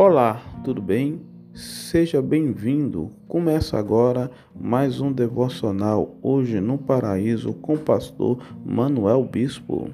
Olá, tudo bem? Seja bem-vindo. Começa agora mais um devocional hoje no Paraíso com o pastor Manuel Bispo.